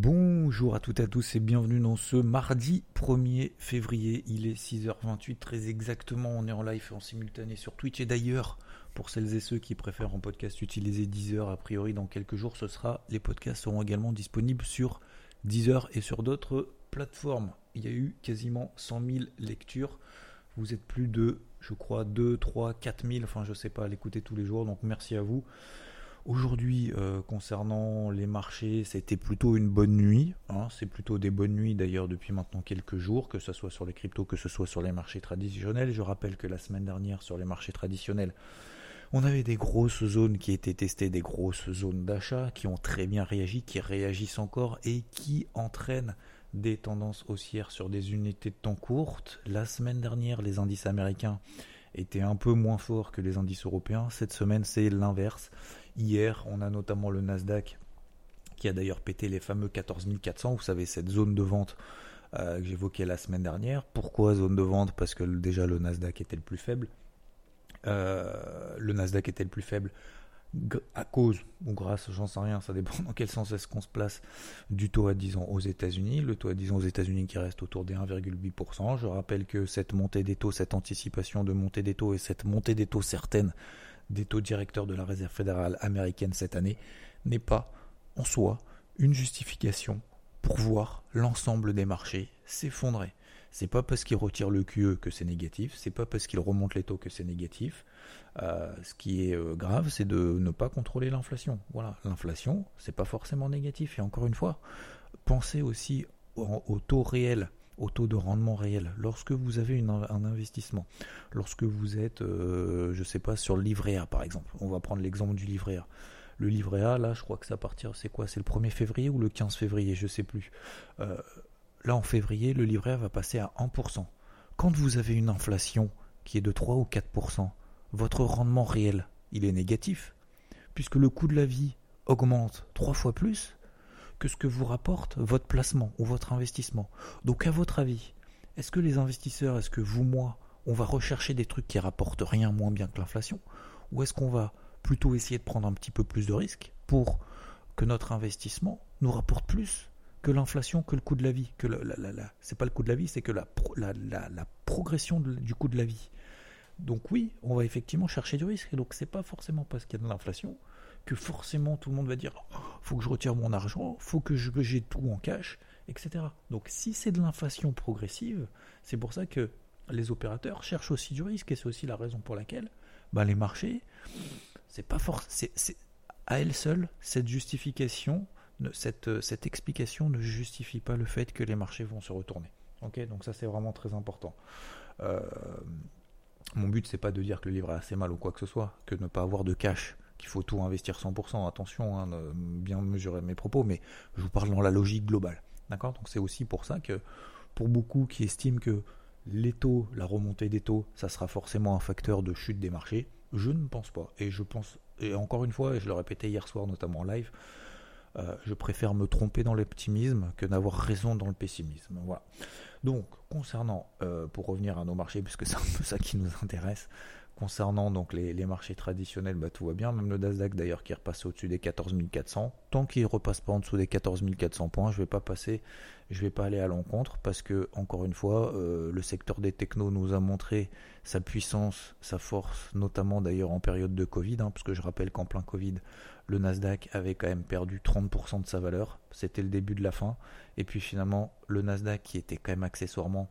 Bonjour à toutes et à tous et bienvenue dans ce mardi 1er février. Il est 6h28 très exactement. On est en live et en simultané sur Twitch et d'ailleurs... Pour celles et ceux qui préfèrent en podcast utiliser Deezer, a priori dans quelques jours, ce sera les podcasts seront également disponibles sur Deezer et sur d'autres plateformes. Il y a eu quasiment 100 000 lectures. Vous êtes plus de, je crois, 2, 3, 4 000, enfin je sais pas, à l'écouter tous les jours, donc merci à vous. Aujourd'hui, euh, concernant les marchés, c'était plutôt une bonne nuit. Hein. c'est plutôt des bonnes nuits d'ailleurs depuis maintenant quelques jours, que ce soit sur les cryptos, que ce soit sur les marchés traditionnels. Je rappelle que la semaine dernière, sur les marchés traditionnels, on avait des grosses zones qui étaient testées, des grosses zones d'achat qui ont très bien réagi, qui réagissent encore et qui entraînent des tendances haussières sur des unités de temps courtes. La semaine dernière, les indices américains étaient un peu moins forts que les indices européens. Cette semaine, c'est l'inverse. Hier, on a notamment le Nasdaq qui a d'ailleurs pété les fameux 14 400. Vous savez, cette zone de vente euh, que j'évoquais la semaine dernière. Pourquoi zone de vente? Parce que déjà le Nasdaq était le plus faible. Euh, le Nasdaq était le plus faible à cause ou grâce, j'en sais rien, ça dépend dans quel sens est-ce qu'on se place du taux à 10 ans aux États-Unis. Le taux à 10 ans aux États-Unis qui reste autour des 1,8%. Je rappelle que cette montée des taux, cette anticipation de montée des taux et cette montée des taux certaine des taux directeurs de la Réserve fédérale américaine cette année n'est pas en soi une justification pour voir l'ensemble des marchés s'effondrer. C'est pas parce qu'il retire le QE que c'est négatif, c'est pas parce qu'il remonte les taux que c'est négatif. Euh, ce qui est euh, grave, c'est de ne pas contrôler l'inflation. Voilà, l'inflation, c'est pas forcément négatif. Et encore une fois, pensez aussi au, taux réel, au taux de rendement réel. Lorsque vous avez un investissement, lorsque vous êtes, euh, je sais pas, sur le livret A par exemple, on va prendre l'exemple du livret A. Le livret A, là, je crois que ça partir, c'est quoi? C'est le 1er février ou le 15 février? Je sais plus. Là, en février, le livret A va passer à 1%. Quand vous avez une inflation qui est de 3 ou 4%, votre rendement réel, il est négatif, puisque le coût de la vie augmente trois fois plus que ce que vous rapporte votre placement ou votre investissement. Donc à votre avis, est-ce que les investisseurs, est-ce que vous, moi, on va rechercher des trucs qui rapportent rien moins bien que l'inflation? Ou est-ce qu'on va plutôt essayer de prendre un petit peu plus de risques pour que notre investissement nous rapporte plus que l'inflation, que le coût de la vie. Que la, la, c'est pas le coût de la vie, c'est que la, la, progression du coût de la vie? Donc oui, on va effectivement chercher du risque. Et donc c'est pas forcément parce qu'il y a de l'inflation que forcément tout le monde va dire oh, faut que je retire mon argent, faut que j'ai tout en cash, etc. Donc si c'est de l'inflation progressive, c'est pour ça que les opérateurs cherchent aussi du risque et c'est aussi la raison pour laquelle bah, les marchés, c'est pas forcément, à elle seule cette justification cette, euh, cette explication ne justifie pas le fait que les marchés vont se retourner. Ok, donc ça c'est vraiment très important. Euh, mon but c'est pas de dire que le livre est assez mal ou quoi que ce soit, que ne pas avoir de cash, qu'il faut tout investir 100%. Attention, hein, bien mesurer mes propos, mais je vous parle dans la logique globale. D'accord? Donc c'est aussi pour ça que pour beaucoup qui estiment que les taux, la remontée des taux, ça sera forcément un facteur de chute des marchés, je ne pense pas. Et je pense, et encore une fois, et je le répétais hier soir notamment en live, euh, je préfère me tromper dans l'optimisme que d'avoir raison dans le pessimisme. Voilà. Donc, concernant, euh, pour revenir à nos marchés, puisque c'est un peu ça qui nous intéresse, concernant donc les, marchés traditionnels, bah, tout va bien. Même le Nasdaq d'ailleurs qui est repassé au-dessus des 14 400. Tant qu'il ne repasse pas en dessous des 14 400 points, je vais pas passer, je vais pas aller à l'encontre parce que encore une fois, euh, le secteur des technos nous a montré sa puissance, sa force, notamment d'ailleurs en période de Covid, hein, parce que je rappelle qu'en plein Covid, le Nasdaq avait quand même perdu 30% de sa valeur. C'était le début de la fin. Et puis finalement, le Nasdaq qui était quand même accessoirement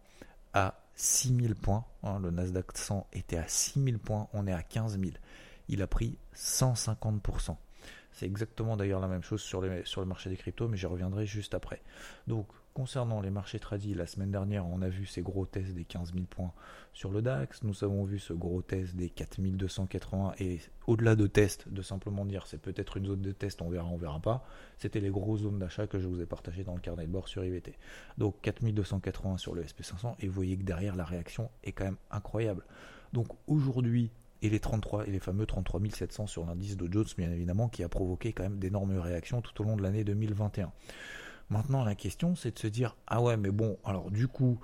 à 6000 points, hein, le Nasdaq 100 était à 6000 points, on est à 15 000. Il a pris 150%. C'est exactement d'ailleurs la même chose sur, sur le marché des cryptos, mais j'y reviendrai juste après. Donc, concernant les marchés tradis, la semaine dernière, on a vu ces gros tests des 15 000 points sur le DAX. Nous avons vu ce gros test des 4280 et au-delà de tests, de simplement dire c'est peut-être une zone de test, on verra, on verra pas. C'était les grosses zones d'achat que je vous ai partagées dans le carnet de bord sur IVT. Donc 4280 sur le SP500 et vous voyez que derrière la réaction est quand même incroyable. Donc aujourd'hui, et les 33 et les fameux 33 700 sur l'indice de Jones bien évidemment qui a provoqué quand même d'énormes réactions tout au long de l'année 2021. Maintenant la question c'est de se dire ah ouais mais bon alors du coup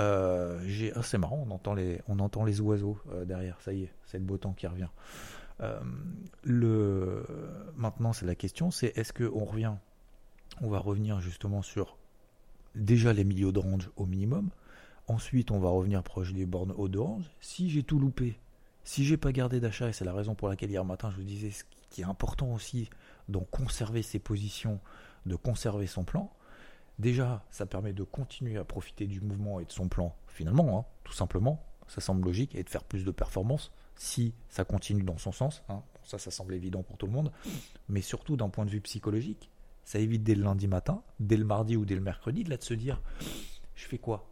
euh, j'ai ah, c'est marrant on entend les on entend les oiseaux euh, derrière ça y est c'est le beau temps qui revient. Euh, le maintenant c'est la question c'est est-ce que on revient on va revenir justement sur déjà les milieux de range au minimum. Ensuite, on va revenir proche des bornes haut de range. Si j'ai tout loupé, si j'ai pas gardé d'achat, et c'est la raison pour laquelle hier matin je vous disais ce qui est important aussi, donc conserver ses positions, de conserver son plan, déjà ça permet de continuer à profiter du mouvement et de son plan finalement, hein, tout simplement, ça semble logique, et de faire plus de performance si ça continue dans son sens. Hein. ça, ça semble évident pour tout le monde, mais surtout d'un point de vue psychologique, ça évite dès le lundi matin, dès le mardi ou dès le mercredi, de de se dire, je fais quoi?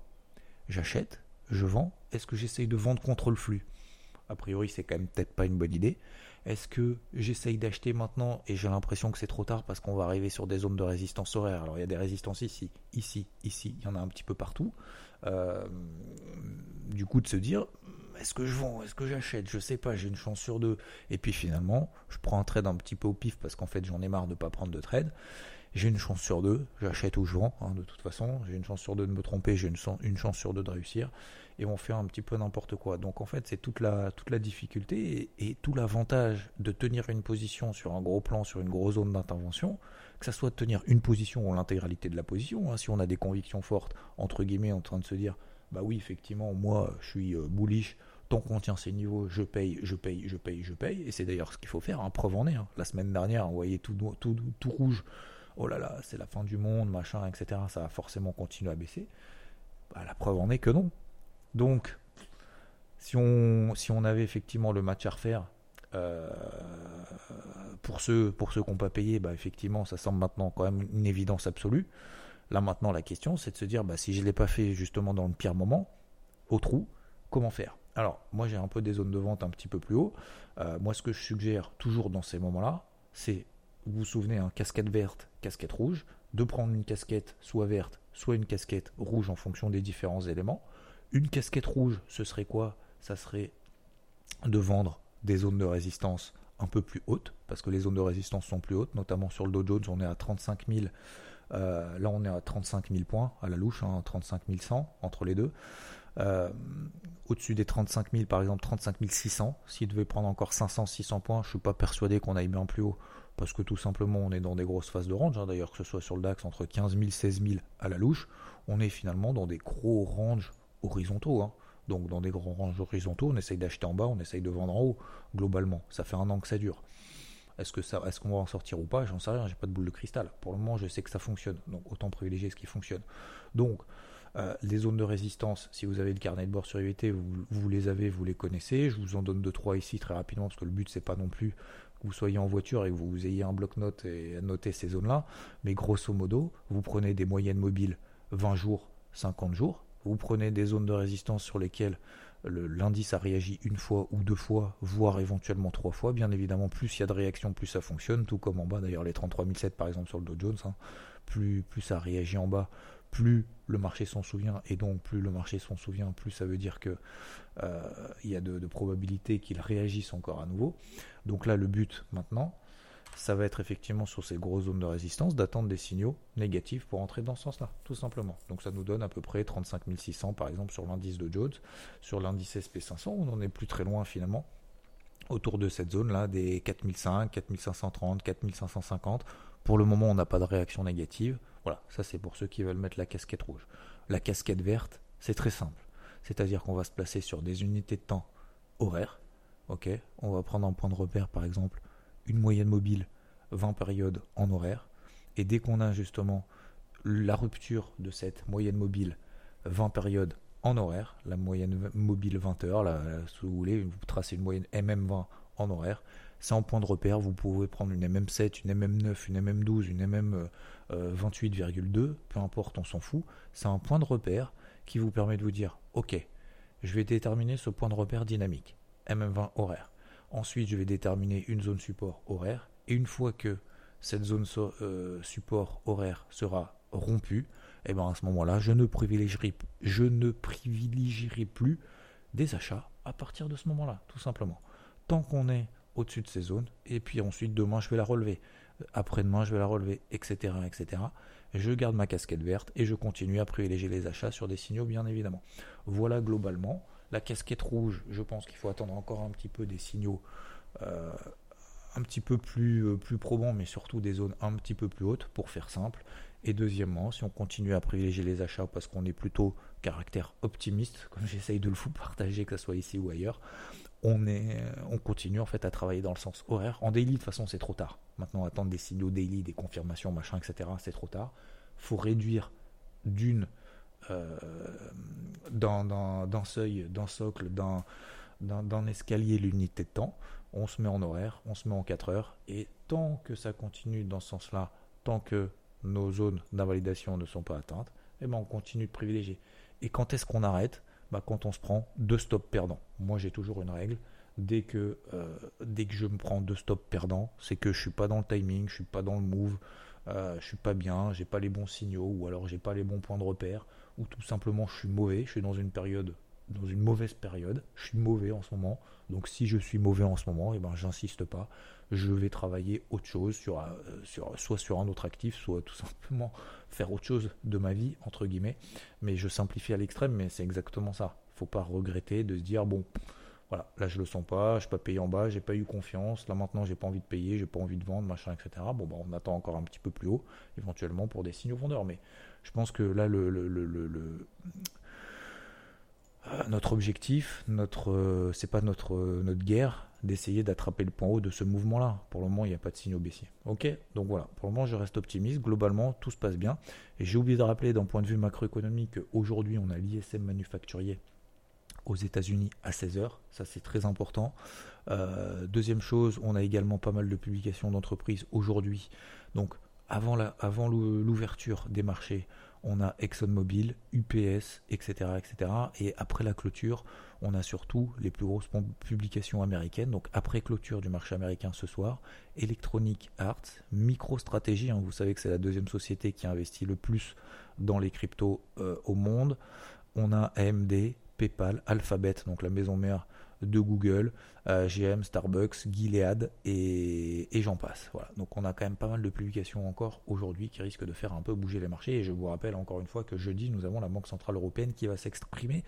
J'achète, je vends, est-ce que j'essaye de vendre contre le flux? A priori, c'est quand même peut-être pas une bonne idée. Est-ce que j'essaye d'acheter maintenant et j'ai l'impression que c'est trop tard parce qu'on va arriver sur des zones de résistance horaire? Alors il y a des résistances ici, ici, ici, il y en a un petit peu partout. Euh, du coup, de se dire, est-ce que je vends, est-ce que j'achète? Je sais pas, j'ai une chance sur deux. Et puis finalement, je prends un trade un petit peu au pif parce qu'en fait j'en ai marre de ne pas prendre de trade. J'ai une chance sur deux, j'achète ou je vends, hein, de toute façon. J'ai une chance sur deux de me tromper, j'ai une, une chance sur deux de réussir et on fait un petit peu n'importe quoi. Donc en fait, c'est toute la, toute la difficulté et, tout l'avantage de tenir une position sur un gros plan, sur une grosse zone d'intervention, que ça soit de tenir une position ou l'intégralité de la position. Hein. si on a des convictions fortes, entre guillemets, en train de se dire, bah oui, effectivement, moi, je suis euh, bullish. Tant qu'on tient ces niveaux, je paye, je paye, je paye, je paye. Et c'est d'ailleurs ce qu'il faut faire. Hein, preuve en est. Hein. La semaine dernière, on voyait tout, tout, tout rouge. Oh là là, c'est la fin du monde, machin, etc. Ça va forcément continuer à baisser. Bah, la preuve en est que non. Donc, si on, avait effectivement le match à refaire, euh, pour ceux, pour ceux qui n'ont pas payé, bah effectivement, ça semble maintenant quand même une évidence absolue. Là maintenant, la question, c'est de se dire, bah, si je ne l'ai pas fait justement dans le pire moment, au trou, comment faire? Alors, moi j'ai un peu des zones de vente un petit peu plus haut. Euh, moi, ce que je suggère toujours dans ces moments-là, c'est, vous vous souvenez, hein, casquette verte, casquette rouge, de prendre une casquette soit verte, soit une casquette rouge en fonction des différents éléments. Une casquette rouge, ce serait quoi? Ça serait de vendre des zones de résistance un peu plus hautes, parce que les zones de résistance sont plus hautes, notamment sur le Dow Jones, on est à 35 000. Euh, là, on est à 35 000 points à la louche, 35 hein, 100 entre les deux. Euh, au-dessus des 35 000, par exemple 35 600, s'il devait prendre encore 500, 600 points, je ne suis pas persuadé qu'on aille bien plus haut, parce que tout simplement on est dans des grosses phases de range, hein. d'ailleurs que ce soit sur le DAX entre 15 000, 16 000 à la louche, on est finalement dans des gros ranges horizontaux. Hein. Donc dans des grands ranges horizontaux, on essaye d'acheter en bas, on essaye de vendre en haut, globalement. Ça fait un an que ça dure. Est-ce que ça, est-ce qu'on va en sortir ou pas? J'en sais rien, j'ai pas de boule de cristal. Pour le moment, je sais que ça fonctionne. Donc autant privilégier ce qui fonctionne. Donc euh, les zones de résistance, si vous avez le carnet de bord sur IVT, vous, vous, les avez, vous les connaissez. Je vous en donne deux trois ici très rapidement parce que le but c'est pas non plus que vous soyez en voiture et que vous ayez un bloc-notes et noter ces zones-là. Mais grosso modo, vous prenez des moyennes mobiles 20 jours, 50 jours vous prenez des zones de résistance sur lesquelles l'indice a réagi une fois ou deux fois, voire éventuellement trois fois. Bien évidemment, plus il y a de réactions, plus ça fonctionne, tout comme en bas, d'ailleurs les 33007 par exemple sur le Dow Jones, hein. plus, plus ça réagit en bas, plus le marché s'en souvient, et donc plus le marché s'en souvient, plus ça veut dire que euh, y a de, de probabilités qu'il réagisse encore à nouveau. Donc là, le but maintenant, ça va être effectivement sur ces grosses zones de résistance d'attendre des signaux négatifs pour entrer dans ce sens-là, tout simplement. Donc ça nous donne à peu près 35 600 par exemple sur l'indice de Jones, sur l'indice SP500, on n'en est plus très loin finalement, autour de cette zone-là, des 4005, 4530, 4550. Pour le moment, on n'a pas de réaction négative. Voilà, ça c'est pour ceux qui veulent mettre la casquette rouge. La casquette verte, c'est très simple. C'est-à-dire qu'on va se placer sur des unités de temps horaires. Ok, on va prendre un point de repère par exemple une moyenne mobile 20 périodes en horaire. Et dès qu'on a justement la rupture de cette moyenne mobile 20 périodes en horaire, la moyenne mobile 20 heures, là, si vous voulez, vous tracez une moyenne MM20 en horaire, C'est en point de repère, vous pouvez prendre une MM7, une MM9, une MM12, une MM28,2, peu importe, on s'en fout. C'est un point de repère qui vous permet de vous dire, ok, je vais déterminer ce point de repère dynamique, MM20 horaire. Ensuite, je vais déterminer une zone support horaire. Et une fois que cette zone euh, support horaire sera rompue, eh ben à ce moment-là, je ne privilégierai, je ne privilégierai plus des achats à partir de ce moment-là, tout simplement. Tant qu'on est au-dessus de ces zones, et puis ensuite demain je vais la relever, après-demain je vais la relever, etc., etc. Je garde ma casquette verte et je continue à privilégier les achats sur des signaux, bien évidemment. Voilà globalement. La casquette rouge, je pense qu'il faut attendre encore un petit peu des signaux euh, un petit peu plus, euh, plus probants, mais surtout des zones un petit peu plus hautes, pour faire simple. Et deuxièmement, si on continue à privilégier les achats parce qu'on est plutôt caractère optimiste, comme j'essaye de le vous partager, que ce soit ici ou ailleurs, on, continue en fait à travailler dans le sens horaire. En daily, de toute façon, c'est trop tard. Maintenant, attendre des signaux daily, des confirmations, machin, etc., c'est trop tard. faut réduire d'une euh, d'un seuil, d'un socle, d'un escalier l'unité de temps. On se met en horaire, on se met en 4 heures, et tant que ça continue dans ce sens-là, tant que nos zones d'invalidation ne sont pas atteintes, eh ben on continue de privilégier. Et quand est-ce qu'on arrête? Bah Quand on se prend deux stops perdants. Moi j'ai toujours une règle. Dès que, euh, dès que je me prends deux stops perdants, c'est que je suis pas dans le timing, je suis pas dans le move, euh, je suis pas bien, j'ai pas les bons signaux, ou alors j'ai pas les bons points de repère, ou tout simplement je suis mauvais, je suis dans une période dans une mauvaise période, je suis mauvais en ce moment, donc si je suis mauvais en ce moment, et eh ben j'insiste pas, je vais travailler autre chose, sur, euh, soit sur un autre actif, soit tout simplement faire autre chose de ma vie, entre guillemets, mais je simplifie à l'extrême, mais c'est exactement ça, faut pas regretter de se dire, bon, voilà, là je le sens pas, je pas payé en bas, j'ai pas eu confiance, là maintenant j'ai pas envie de payer, j'ai pas envie de vendre, machin, etc. Bon, bah, on attend encore un petit peu plus haut, éventuellement pour des signaux vendeurs, mais je pense que là le euh, notre objectif, notre, euh, c'est pas notre, euh, notre guerre d'essayer d'attraper le point haut de ce mouvement-là. Pour le moment, il n'y a pas de signaux baissiers. Ok, donc voilà. Pour le moment, je reste optimiste. Globalement, tout se passe bien. Et j'ai oublié de rappeler d'un point de vue macroéconomique qu'aujourd'hui, on a l'ISM manufacturier aux États-Unis à 16h. Ça, c'est très important. deuxième chose, on a également pas mal de publications d'entreprises aujourd'hui. Donc, avant, la, avant l'ouverture des marchés, on a ExxonMobil, UPS, etc., etc. Et après la clôture, on a surtout les plus grosses publications américaines. Donc après clôture du marché américain ce soir, Electronic Arts, MicroStrategy, hein, vous savez que c'est la deuxième société qui investit le plus dans les cryptos euh, au monde. On a AMD, PayPal, Alphabet, donc la maison mère de Google, euh, GM, Starbucks, Gilead et, j'en passe. Voilà. Donc on a quand même pas mal de publications encore aujourd'hui qui risquent de faire un peu bouger les marchés. Et je vous rappelle encore une fois que jeudi, nous avons la Banque Centrale Européenne qui va s'exprimer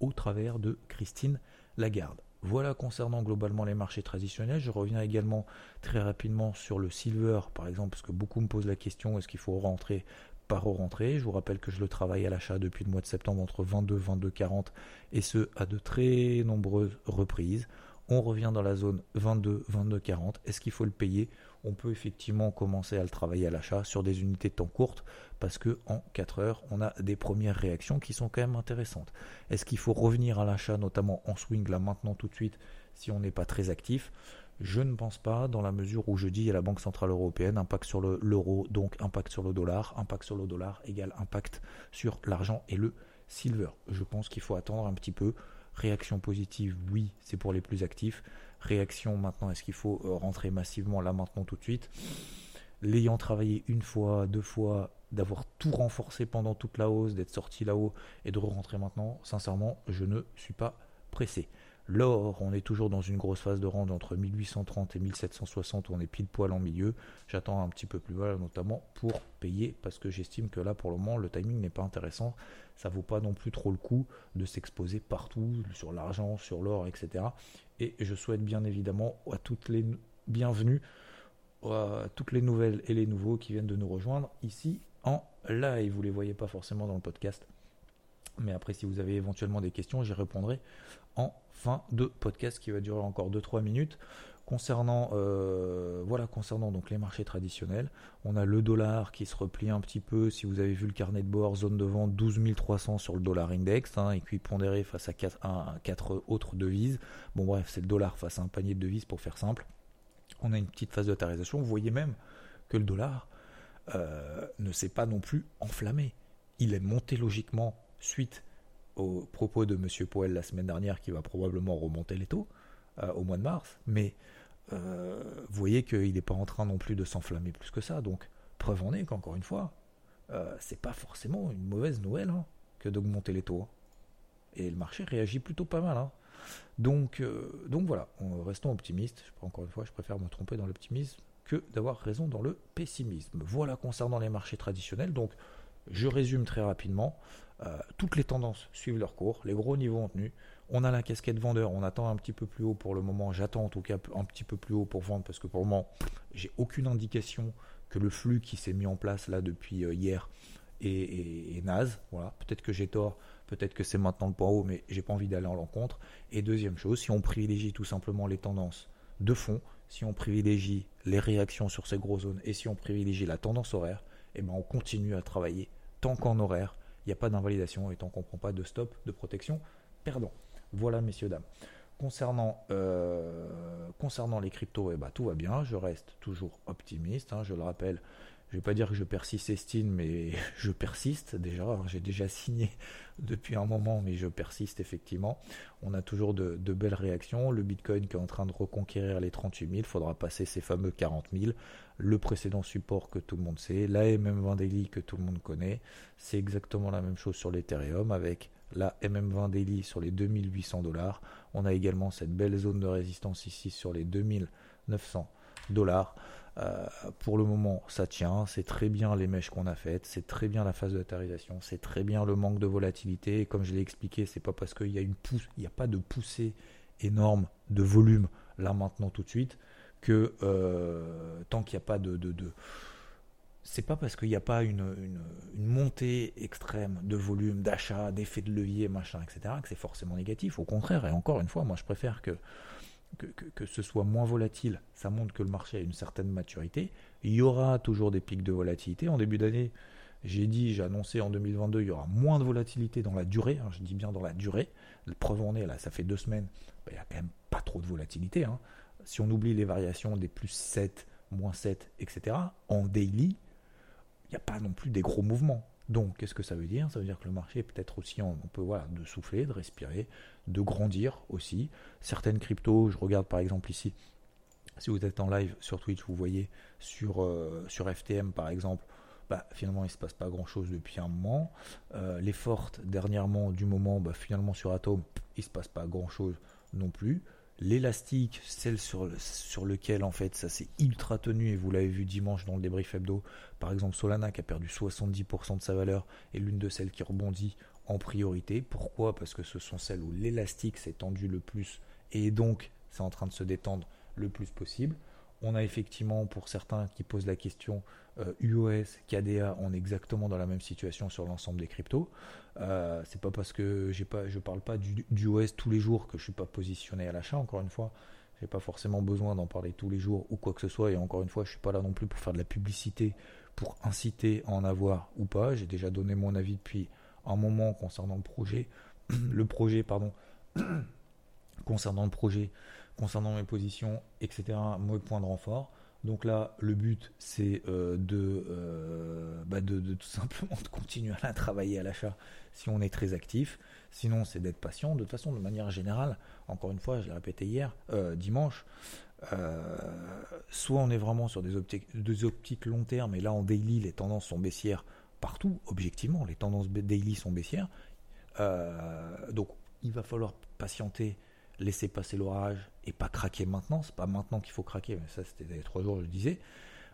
au travers de Christine Lagarde. Voilà concernant globalement les marchés traditionnels. Je reviens également très rapidement sur le silver, par exemple, parce que beaucoup me posent la question est-ce qu'il faut rentrer par rentrée. Je vous rappelle que je le travaille à l'achat depuis le mois de septembre entre 22 22 40 et ce à de très nombreuses reprises. On revient dans la zone 22 22 40. Est-ce qu'il faut le payer? On peut effectivement commencer à le travailler à l'achat sur des unités de temps courtes parce que en 4 heures, on a des premières réactions qui sont quand même intéressantes. Est-ce qu'il faut revenir à l'achat notamment en swing là maintenant tout de suite si on n'est pas très actif? Je ne pense pas, dans la mesure où je dis à la Banque Centrale Européenne, impact sur l'euro, donc impact sur le dollar, impact sur le dollar égale impact sur l'argent et le silver. Je pense qu'il faut attendre un petit peu. Réaction positive, oui, c'est pour les plus actifs. Réaction maintenant, est-ce qu'il faut euh, rentrer massivement là maintenant tout de suite? L'ayant travaillé une fois, deux fois, d'avoir tout renforcé pendant toute la hausse, d'être sorti là-haut et de rentrer maintenant, sincèrement, je ne suis pas pressé. L'or, on est toujours dans une grosse phase de range entre 1830 et 1760, où on est pile poil en milieu. J'attends un petit peu plus bas, notamment pour payer, parce que j'estime que là, pour le moment, le timing n'est pas intéressant. Ça vaut pas non plus trop le coup de s'exposer partout, sur l'argent, sur l'or, etc. Et je souhaite bien évidemment à toutes les bienvenues, à toutes les nouvelles et les nouveaux qui viennent de nous rejoindre ici en live. Vous les voyez pas forcément dans le podcast. Mais après, si vous avez éventuellement des questions, j'y répondrai en fin de podcast qui va durer encore 2-3 minutes. Concernant, euh, voilà, concernant donc les marchés traditionnels, on a le dollar qui se replie un petit peu. Si vous avez vu le carnet de bord, zone de vente 12 300 sur le dollar index, hein, et puis pondéré face à 4, autres devises. Bon, bref, c'est le dollar face à un panier de devises pour faire simple. On a une petite phase de tarisation. Vous voyez même que le dollar euh, ne s'est pas non plus enflammé. Il est monté logiquement suite aux propos de M. Powell la semaine dernière qui va probablement remonter les taux euh, au mois de mars. Mais euh, vous voyez qu'il n'est pas en train non plus de s'enflammer plus que ça. Donc, preuve en est qu'encore une fois, c'est pas forcément une mauvaise nouvelle hein, que d'augmenter les taux. Hein. Et le marché réagit plutôt pas mal. Hein. Donc, donc voilà, restons optimistes. Encore une fois, je préfère me tromper dans l'optimisme que d'avoir raison dans le pessimisme. Voilà concernant les marchés traditionnels. Donc, je résume très rapidement. Euh, toutes les tendances suivent leur cours, les gros niveaux ont tenu. On a la casquette vendeur, on attend un petit peu plus haut pour le moment. J'attends en tout cas un petit peu plus haut pour vendre parce que pour le moment, j'ai aucune indication que le flux qui s'est mis en place là depuis euh, hier est, naze. Voilà, peut-être que j'ai tort, peut-être que c'est maintenant le point haut, mais j'ai pas envie d'aller en l'encontre. Et deuxième chose, si on privilégie tout simplement les tendances de fond, si on privilégie les réactions sur ces gros zones et si on privilégie la tendance horaire, eh ben on continue à travailler tant qu'en horaire, il n'y a pas d'invalidation et tant qu'on ne prend pas de stop de protection perdant. Voilà, messieurs, dames. Concernant, euh, concernant les cryptos, eh ben, tout va bien. Je reste toujours optimiste. Hein, je le rappelle, je ne vais pas dire que je persiste estime, mais je persiste déjà. J'ai déjà signé depuis un moment, mais je persiste effectivement. On a toujours de, belles réactions. Le Bitcoin qui est en train de reconquérir les 38 000, il faudra passer ces fameux 40 000. Le précédent support que tout le monde sait, la MM20 Daily que tout le monde connaît. C'est exactement la même chose sur l'Ethereum avec la MM20 Daily sur les 2800 dollars. On a également cette belle zone de résistance ici sur les 2900 dollars. Euh, pour le moment, ça tient. C'est très bien les mèches qu'on a faites. C'est très bien la phase de tarisation. C'est très bien le manque de volatilité. Et comme je l'ai expliqué, c'est pas parce qu'il y a une il n'y a pas de poussée énorme de volume là maintenant tout de suite que euh, tant qu'il n'y a pas de, de, c'est pas parce qu'il n'y a pas une, une, montée extrême de volume, d'achat, d'effet de levier, machin, etc., que c'est forcément négatif. Au contraire, et encore une fois, moi je préfère que que, ce soit moins volatile, ça montre que le marché a une certaine maturité. Il y aura toujours des pics de volatilité. En début d'année, j'ai dit, j'ai annoncé en 2022, il y aura moins de volatilité dans la durée. Hein, je dis bien dans la durée. La preuve en est, là, ça fait deux semaines, ben, il n'y a quand même pas trop de volatilité. Hein. Si on oublie les variations des plus 7, moins 7, etc., en daily, il n'y a pas non plus des gros mouvements. Donc, qu'est-ce que ça veut dire? Ça veut dire que le marché peut-être aussi, on peut voilà, de souffler, de respirer, de grandir aussi. Certaines cryptos, je regarde par exemple ici, si vous êtes en live sur Twitch, vous voyez sur, euh, FTM par exemple, bah, finalement il ne se passe pas grand chose depuis un moment. Euh, les fortes dernièrement du moment, bah, finalement sur Atom, il ne se passe pas grand chose non plus. L'élastique, celle sur, sur lequel en fait ça s'est ultra tenu et vous l'avez vu dimanche dans le débrief hebdo, par exemple Solana qui a perdu 70% de sa valeur est l'une de celles qui rebondit en priorité. Pourquoi? Parce que ce sont celles où l'élastique s'est tendu le plus et donc c'est en train de se détendre le plus possible. On a effectivement pour certains qui posent la question UOS, euh, KDA, on est exactement dans la même situation sur l'ensemble des cryptos. Euh, c'est pas parce que j'ai pas, je parle pas du, UOS tous les jours que je suis pas positionné à l'achat. Encore une fois, j'ai pas forcément besoin d'en parler tous les jours ou quoi que ce soit. Et encore une fois, je suis pas là non plus pour faire de la publicité, pour inciter à en avoir ou pas. J'ai déjà donné mon avis depuis un moment concernant le projet, le projet, pardon, concernant le projet, concernant mes positions, etc. Mes points de renfort. Donc là, le but, c'est euh, euh, bah, de, de, tout simplement de continuer à travailler à l'achat si on est très actif. Sinon, c'est d'être patient. De toute façon, de manière générale, encore une fois, je l'ai répété hier, euh, dimanche, soit on est vraiment sur des optiques, des optiques long terme, et là en daily, les tendances sont baissières partout, objectivement, les tendances daily sont baissières. donc, il va falloir patienter laisser passer l'orage et pas craquer maintenant. C'est pas maintenant qu'il faut craquer, mais ça c'était les trois jours, je disais.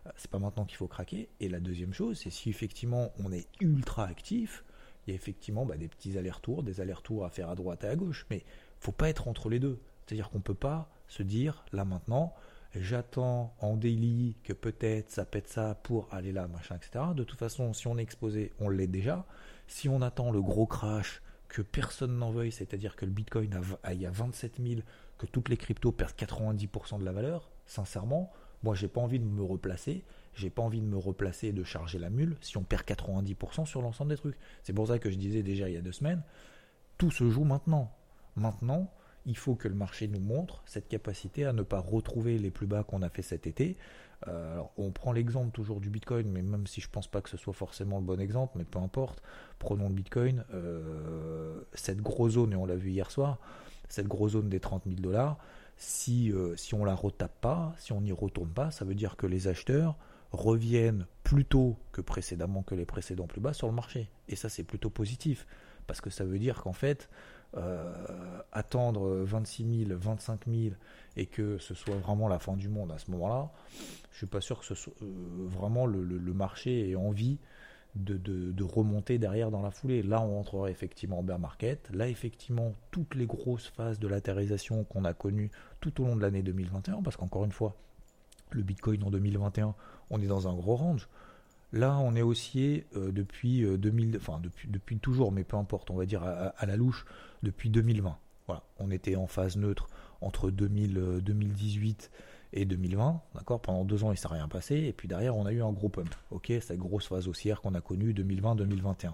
Euh, c'est pas maintenant qu'il faut craquer. Et la deuxième chose, c'est si effectivement on est ultra actif, il y a effectivement bah, des petits allers-retours, des allers-retours à faire à droite et à gauche. Mais faut pas être entre les deux. C'est-à-dire qu'on peut pas se dire là maintenant, j'attends en daily que peut-être ça pète ça pour aller là, machin, etc. De toute façon, si on est exposé, on l'est déjà. Si on attend le gros crash que personne n'en veuille, c'est-à-dire que le Bitcoin a, il y a 27 000, que toutes les cryptos perdent 90% de la valeur, sincèrement, moi j'ai pas envie de me replacer, j'ai pas envie de me replacer et de charger la mule si on perd 90% sur l'ensemble des trucs. C'est pour ça que je disais déjà il y a deux semaines, tout se joue maintenant. Maintenant, il faut que le marché nous montre cette capacité à ne pas retrouver les plus bas qu'on a fait cet été. Euh, on prend l'exemple toujours du Bitcoin, mais même si je pense pas que ce soit forcément le bon exemple, mais peu importe, prenons le Bitcoin, euh, cette grosse zone, et on l'a vu hier soir, cette grosse zone des 30 000 dollars, si, euh, si on la retape pas, si on n'y retourne pas, ça veut dire que les acheteurs reviennent plus tôt que précédemment que les précédents plus bas sur le marché. Et ça, c'est plutôt positif, parce que ça veut dire qu'en fait, euh, attendre 26 000, 25 000 et que ce soit vraiment la fin du monde à ce moment-là, je suis pas sûr que ce soit euh, vraiment le, marché ait envie de, remonter derrière dans la foulée. Là, on entrerait effectivement en bear market. Là, effectivement, toutes les grosses phases de latérisation qu'on a connues tout au long de l'année 2021, parce qu'encore une fois, le Bitcoin en 2021, on est dans un gros range. Là, on est haussier euh, depuis 2000, enfin depuis, toujours, mais peu importe, on va dire à la louche, depuis 2020. Voilà, on était en phase neutre entre 2000, 2018 euh, et 2020, d'accord? Pendant deux ans, il ne s'est rien passé, et puis derrière, on a eu un gros pump, ok? Cette grosse phase haussière qu'on a connue 2020-2021,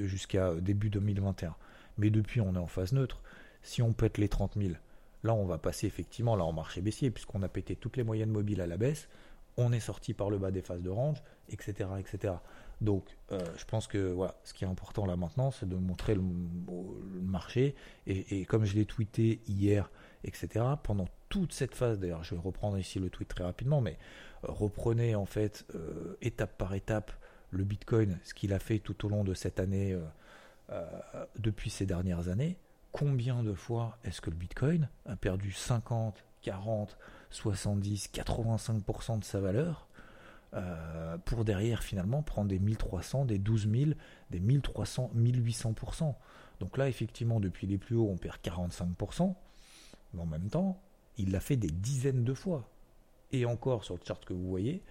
jusqu'à début 2021. Mais depuis, on est en phase neutre. Si on pète les 30 000, là, on va passer effectivement là en marché baissier, puisqu'on a pété toutes les moyennes mobiles à la baisse, on est sorti par le bas des phases de range, etc., etc. Donc, euh, je pense que voilà, ce qui est important là maintenant, c'est de montrer le, marché. Et, comme je l'ai tweeté hier, etc., pendant toute cette phase, d'ailleurs, je vais reprendre ici le tweet très rapidement, mais euh, reprenez en fait euh, étape par étape le Bitcoin, ce qu'il a fait tout au long de cette année, depuis ces dernières années. Combien de fois est-ce que le Bitcoin a perdu 50, 40, 70, 85% de sa valeur euh, pour derrière finalement prendre des 1300, des 12 000, des 1300, 1800%. Donc là, effectivement, depuis les plus hauts, on perd 45%, mais en même temps, il l'a fait des dizaines de fois. Et encore, sur le chart que vous voyez,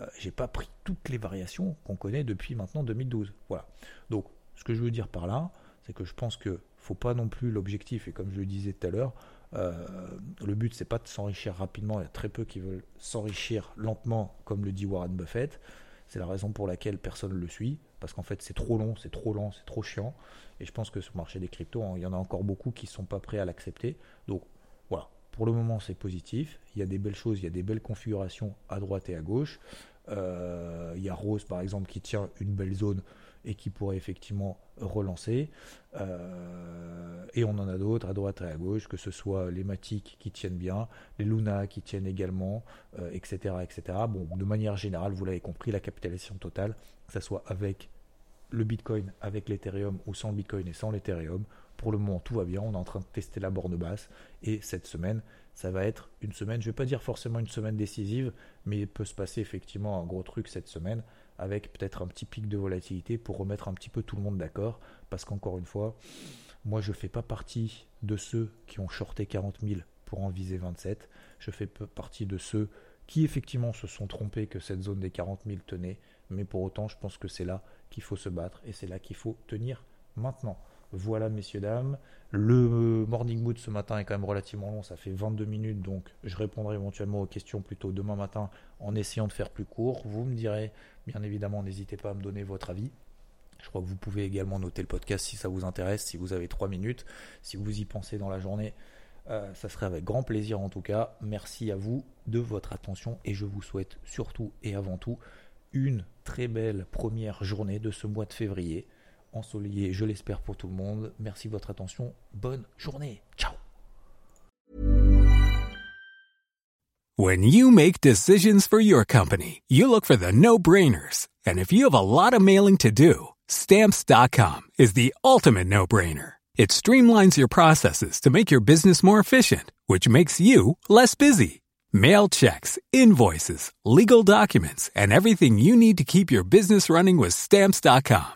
euh, j'ai pas pris toutes les variations qu'on connaît depuis maintenant 2012. Voilà. Donc, ce que je veux dire par là, c'est que je pense que faut pas non plus l'objectif, et comme je le disais tout à l'heure, le but, c'est pas de s'enrichir rapidement. Il y a très peu qui veulent s'enrichir lentement, comme le dit Warren Buffett. C'est la raison pour laquelle personne ne le suit, parce qu'en fait, c'est trop long, c'est trop lent, c'est trop chiant. Et je pense que sur le marché des cryptos, il y en a encore beaucoup qui ne sont pas prêts à l'accepter. Donc voilà, pour le moment, c'est positif. Il y a des belles choses, il y a des belles configurations à droite et à gauche. Euh, il y a Rose, par exemple, qui tient une belle zone et qui pourrait effectivement relancer. Euh, et on en a d'autres à droite et à gauche, que ce soit les Matic qui tiennent bien, les Luna qui tiennent également, etc., euh, etc. Bon, de manière générale, vous l'avez compris, la capitalisation totale, que ce soit avec le Bitcoin, avec l'Ethereum ou sans le Bitcoin et sans l'Ethereum, pour le moment tout va bien, on est en train de tester la borne basse et cette semaine ça va être une semaine, je ne vais pas dire forcément une semaine décisive, mais il peut se passer effectivement un gros truc cette semaine avec peut-être un petit pic de volatilité pour remettre un petit peu tout le monde d'accord. Parce qu'encore une fois, moi je ne fais pas partie de ceux qui ont shorté 40 000 pour en viser 27. Je fais partie de ceux qui effectivement se sont trompés que cette zone des 40 000 tenait. Mais pour autant, je pense que c'est là qu'il faut se battre et c'est là qu'il faut tenir maintenant. Voilà, messieurs, dames. Le morning mood ce matin est quand même relativement long, ça fait 22 minutes, donc je répondrai éventuellement aux questions plutôt demain matin en essayant de faire plus court. Vous me direz, bien évidemment, n'hésitez pas à me donner votre avis. Je crois que vous pouvez également noter le podcast si ça vous intéresse, si vous avez 3 minutes, si vous y pensez dans la journée. Euh, ça serait avec grand plaisir en tout cas. Merci à vous de votre attention et je vous souhaite surtout et avant tout une très belle première journée de ce mois de février. Ensoleillé, je l'espère pour tout le monde. Merci de votre attention. Bonne journée. Ciao. When you make decisions for your company, you look for the no-brainers. And if you have a lot of mailing to do, stamps.com is the ultimate no-brainer. It streamlines your processes to make your business more efficient, which makes you less busy. Mail checks, invoices, legal documents, and everything you need to keep your business running with stamps.com.